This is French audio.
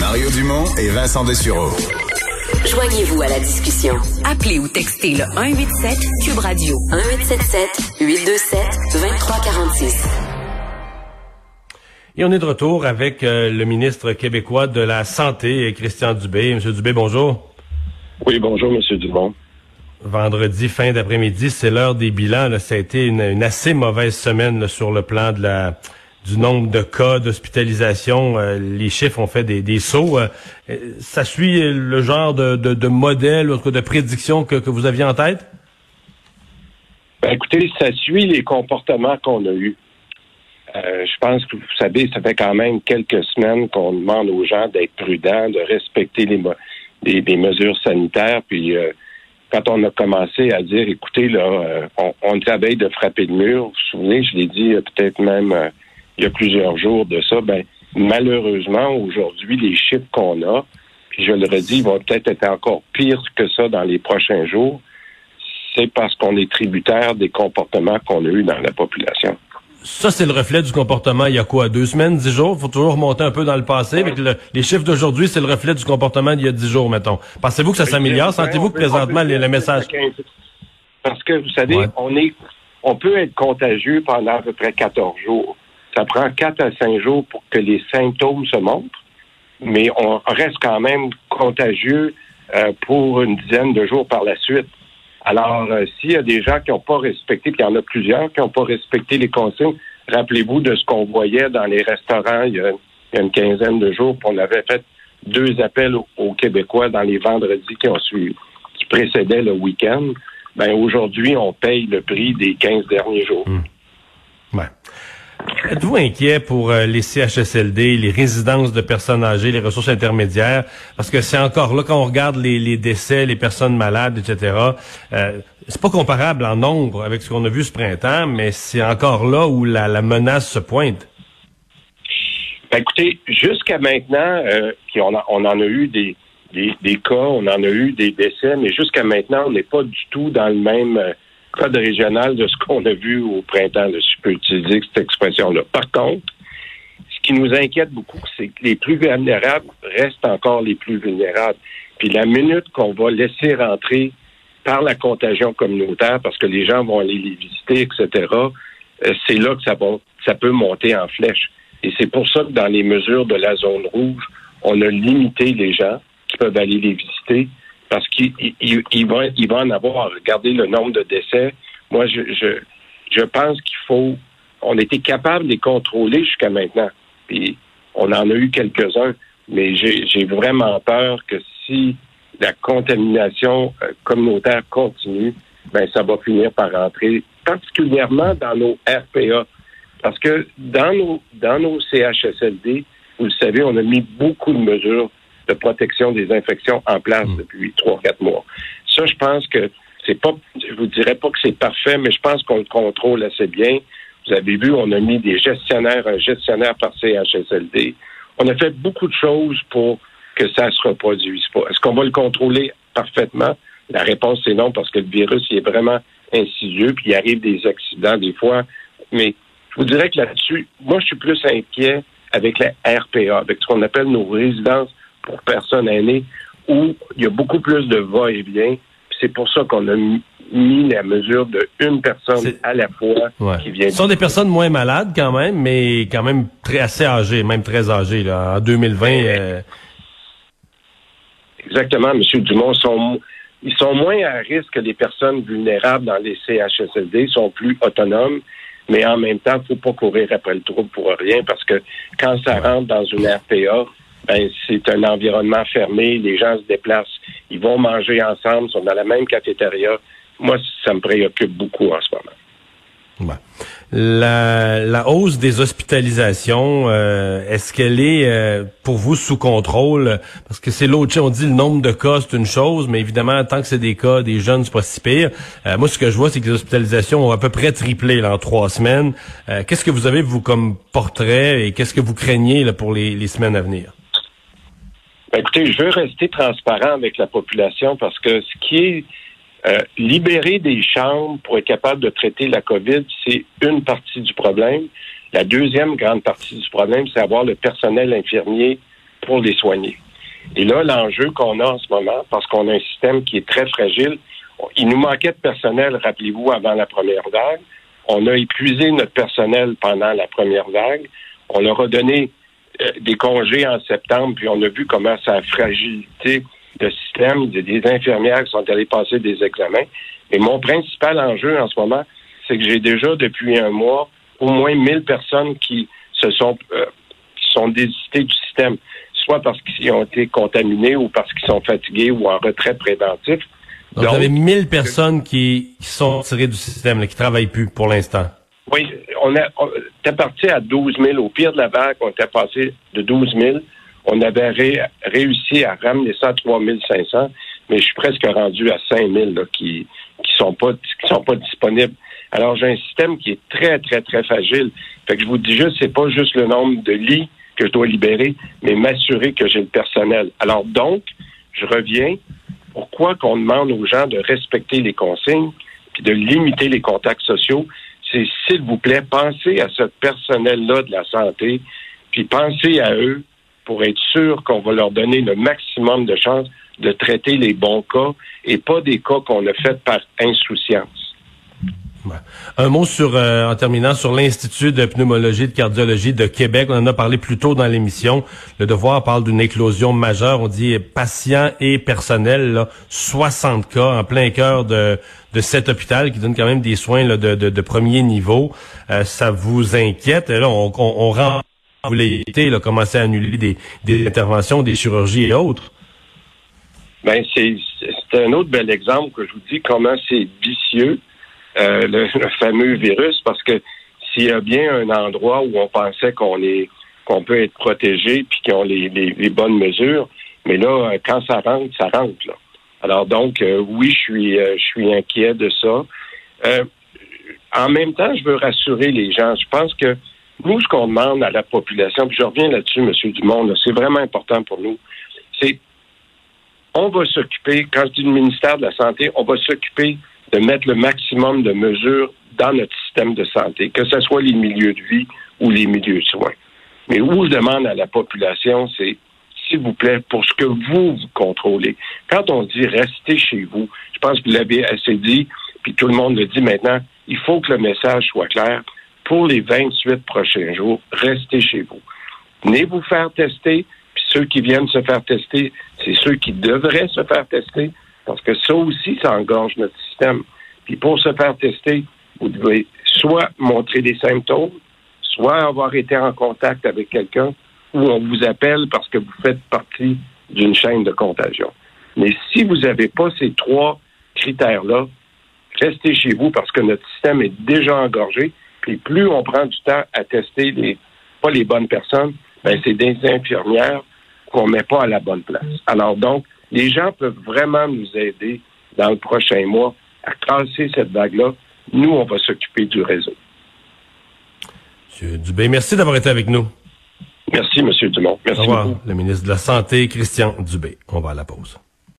Mario Dumont et Vincent Dessureau. Joignez-vous à la discussion. Appelez ou textez le 187 Cube Radio 1877 827 2346. Et on est de retour avec euh, le ministre québécois de la Santé, Christian Dubé. Monsieur Dubé, bonjour. Oui, bonjour, Monsieur Dumont. Vendredi, fin d'après-midi, c'est l'heure des bilans. Là. Ça a été une, une assez mauvaise semaine là, sur le plan de la du nombre de cas d'hospitalisation. Euh, les chiffres ont fait des, sauts. Euh, ça suit le genre de, de, de modèle, ou de prédiction que, que vous aviez en tête? Ben, écoutez, ça suit les comportements qu'on a eus. Euh, je pense que vous savez, ça fait quand même quelques semaines qu'on demande aux gens d'être prudents, de respecter les, mesures sanitaires. Puis quand on a commencé à dire, écoutez, là, on, on veille de frapper le mur. Vous vous souvenez, je l'ai dit peut-être même il y a plusieurs jours de ça. Ben malheureusement, aujourd'hui, les chiffres qu'on a, puis je le redis, vont peut-être être encore pires que ça dans les prochains jours. C'est parce qu'on est tributaire des comportements qu'on a eus dans la population. Ça, c'est le reflet du comportement il y a quoi, deux semaines, dix jours? Il faut toujours remonter un peu dans le passé. Le, les chiffres d'aujourd'hui, c'est le reflet du comportement d'il y a dix jours, mettons. Pensez-vous que ça s'améliore? Sentez-vous que présentement, le, message... Parce que, vous savez, ouais. on est, on peut être contagieux pendant à peu près 14 jours. Ça prend 4 à 5 jours pour que les symptômes se montrent, mais on reste quand même contagieux euh, pour une dizaine de jours par la suite. Alors, euh, s'il y a des gens qui n'ont pas respecté, puis il y en a plusieurs qui n'ont pas respecté les consignes, rappelez-vous de ce qu'on voyait dans les restaurants il y, a, une quinzaine de jours, puis on avait fait deux appels aux, aux Québécois dans les vendredis qui ont suivi, qui précédaient le week-end. Ben aujourd'hui, on paye le prix des 15 derniers jours. Mmh. Ouais. Êtes-vous inquiet pour euh, les CHSLD, les résidences de personnes âgées, les ressources intermédiaires? Parce que c'est encore là, quand on regarde les, décès, les personnes malades, etc., euh, c'est pas comparable en nombre avec ce qu'on a vu ce printemps, mais c'est encore là où la, menace se pointe. Ben, écoutez, jusqu'à maintenant, euh, puis on, en a eu des, cas, on en a eu des décès, mais jusqu'à maintenant, on n'est pas du tout dans le même code régional de ce qu'on a vu au printemps, là, je peux utiliser cette expression-là. Par contre, ce qui nous inquiète beaucoup, c'est que les plus vulnérables restent encore les plus vulnérables. Puis la minute qu'on va laisser rentrer par la contagion communautaire, parce que les gens vont aller les visiter, etc., euh, c'est là que ça, va, ça peut monter en flèche. Et c'est pour ça que dans les mesures de la zone rouge, on a limité les gens qui peuvent aller les visiter parce qu'il il, il va, il va en avoir. Regardez le nombre de décès. Moi, je, je, je pense qu'il faut. On était capable de les contrôler jusqu'à maintenant. Puis on en a eu quelques-uns, mais j'ai vraiment peur que si la contamination communautaire continue, ben ça va finir par rentrer, particulièrement dans nos RPA. Parce que dans nos, dans nos CHSLD, vous le savez, on a mis beaucoup de mesures de protection des infections en place mmh. depuis trois, quatre mois. Ça, je pense que c'est pas, je vous dirais pas que c'est parfait, mais je pense qu'on le contrôle assez bien. Vous avez vu, on a mis des gestionnaires, un gestionnaire par CHSLD. On a fait beaucoup de choses pour que ça se reproduise pas. Est-ce qu'on va le contrôler parfaitement? La réponse est non, parce que le virus, il est vraiment insidieux, puis il arrive des accidents des fois. Mais je vous dirais que là-dessus, moi, je suis plus inquiet avec la RPA, avec ce qu'on appelle nos résidences pour personnes aînées, où il y a beaucoup plus de va-et-vient. C'est pour ça qu'on a mis la mesure de une personne à la fois ouais. qui vient. Ce sont des personnes moins malades quand même, mais quand même très assez âgées, même très âgées. Là. En 2020. Euh... Exactement, M. Dumont. Sont, ils sont moins à risque que les personnes vulnérables dans les CHSLD, sont plus autonomes mais en même temps, il ne faut pas courir après le trouble pour rien parce que quand ça rentre dans une RPA, ben, c'est un environnement fermé, les gens se déplacent, ils vont manger ensemble, sont dans la même cafétéria. Moi, ça me préoccupe beaucoup en ce moment. La, la, hausse des hospitalisations, euh, est-ce qu'elle est, euh, pour vous sous contrôle? Parce que c'est l'autre chose. On dit le nombre de cas, c'est une chose, mais évidemment, tant que c'est des cas, des jeunes, c'est pas si pire. Euh, moi, ce que je vois, c'est que les hospitalisations ont à peu près triplé là, en trois semaines. qu'est-ce que vous avez, vous, comme portrait et qu'est-ce que vous craignez là, pour les, les semaines à venir? Ben, écoutez, je veux rester transparent avec la population parce que ce qui est euh, libérer des chambres pour être capable de traiter la COVID, c'est une partie du problème. La deuxième grande partie du problème, c'est avoir le personnel infirmier pour les soigner. Et là, l'enjeu qu'on a en ce moment, parce qu'on a un système qui est très fragile, il nous manquait de personnel, rappelez-vous, avant la première vague. On a épuisé notre personnel pendant la première vague. On leur a donné des congés en septembre, puis on a vu comment ça a fragilité le système. Des infirmières qui sont allées passer des examens. Et mon principal enjeu en ce moment, c'est que j'ai déjà depuis un mois au moins 1000 personnes qui se sont euh, qui sont désistées du système, soit parce qu'ils ont été contaminés ou parce qu'ils sont fatigués ou en retrait préventif. Donc, vous avez 1000 personnes qui, sont tirées du système, là, qui travaillent plus pour l'instant. Oui, on, a, on parti à 12 000. Au pire de la vague, on était passé de 12 000 on avait réussi à ramener ça à 3500, mais je suis presque rendu à 5000 là, qui qui sont pas qui sont pas disponibles. Alors j'ai un système qui est très très très fragile. Fait que je vous dis juste c'est pas juste le nombre de lits que je dois libérer, mais m'assurer que j'ai le personnel. Alors donc, je reviens pourquoi qu'on demande aux gens de respecter les consignes puis de limiter les contacts sociaux, c'est s'il vous plaît, pensez à ce personnel-là de la santé, puis pensez à eux pour être sûr qu'on va leur donner le maximum de chances de traiter les bons cas et pas des cas qu'on a fait par insouciance. Un mot sur, euh, en terminant, sur l'Institut de pneumologie et de cardiologie de Québec. On en a parlé plus tôt dans l'émission. Le devoir parle d'une éclosion majeure. On dit patients et personnel, 60 cas en plein cœur de, de cet hôpital qui donne quand même des soins de, de, premier niveau. Euh, ça vous inquiète? Là, on, on, on rend vous l'avez été, là, commencer à annuler des, des, interventions, des chirurgies et autres? Ben, c'est un autre bel exemple que je vous dis comment c'est vicieux, euh, le, fameux virus, parce que s'il y a bien un endroit où on pensait qu'on est qu'on peut être protégé puis qu'ils ont les, les, bonnes mesures, mais là, quand ça rentre, ça rentre. Là. Alors donc, euh, oui, je suis euh, je suis inquiet de ça. en même temps, je veux rassurer les gens. Je pense que nous, ce qu'on demande à la population, puis je reviens là-dessus, M. Dumont, c'est vraiment important pour nous, c'est on va s'occuper, quand je dis le ministère de la Santé, on va s'occuper de mettre le maximum de mesures dans notre système de santé, que ce soit les milieux de vie ou les milieux de soins. Mais où je demande à la population, c'est s'il vous plaît, pour ce que vous, vous contrôlez. Quand on dit restez chez vous, je pense que vous l'avez assez dit, puis tout le monde le dit maintenant, il faut que le message soit clair pour les 28 prochains jours, restez chez vous. Venez vous faire tester, puis ceux qui viennent se faire tester, c'est ceux qui devraient se faire tester, parce que ça aussi, ça engorge notre système. Puis pour se faire tester, vous devez soit montrer des symptômes, soit avoir été en contact avec quelqu'un, ou on vous appelle parce que vous faites partie d'une chaîne de contagion. Mais si vous n'avez pas ces trois critères-là, restez chez vous parce que notre système est déjà engorgé. Puis plus on prend du temps à tester les, pas les bonnes personnes, ben c'est des infirmières qu'on met pas à la bonne place. Alors donc, les gens peuvent vraiment nous aider dans le prochain mois à casser cette vague-là. Nous, on va s'occuper du réseau. Monsieur Dubé, merci d'avoir été avec nous. Merci, Monsieur Dumont. Merci Au revoir, le ministre de la Santé, Christian Dubé. On va à la pause.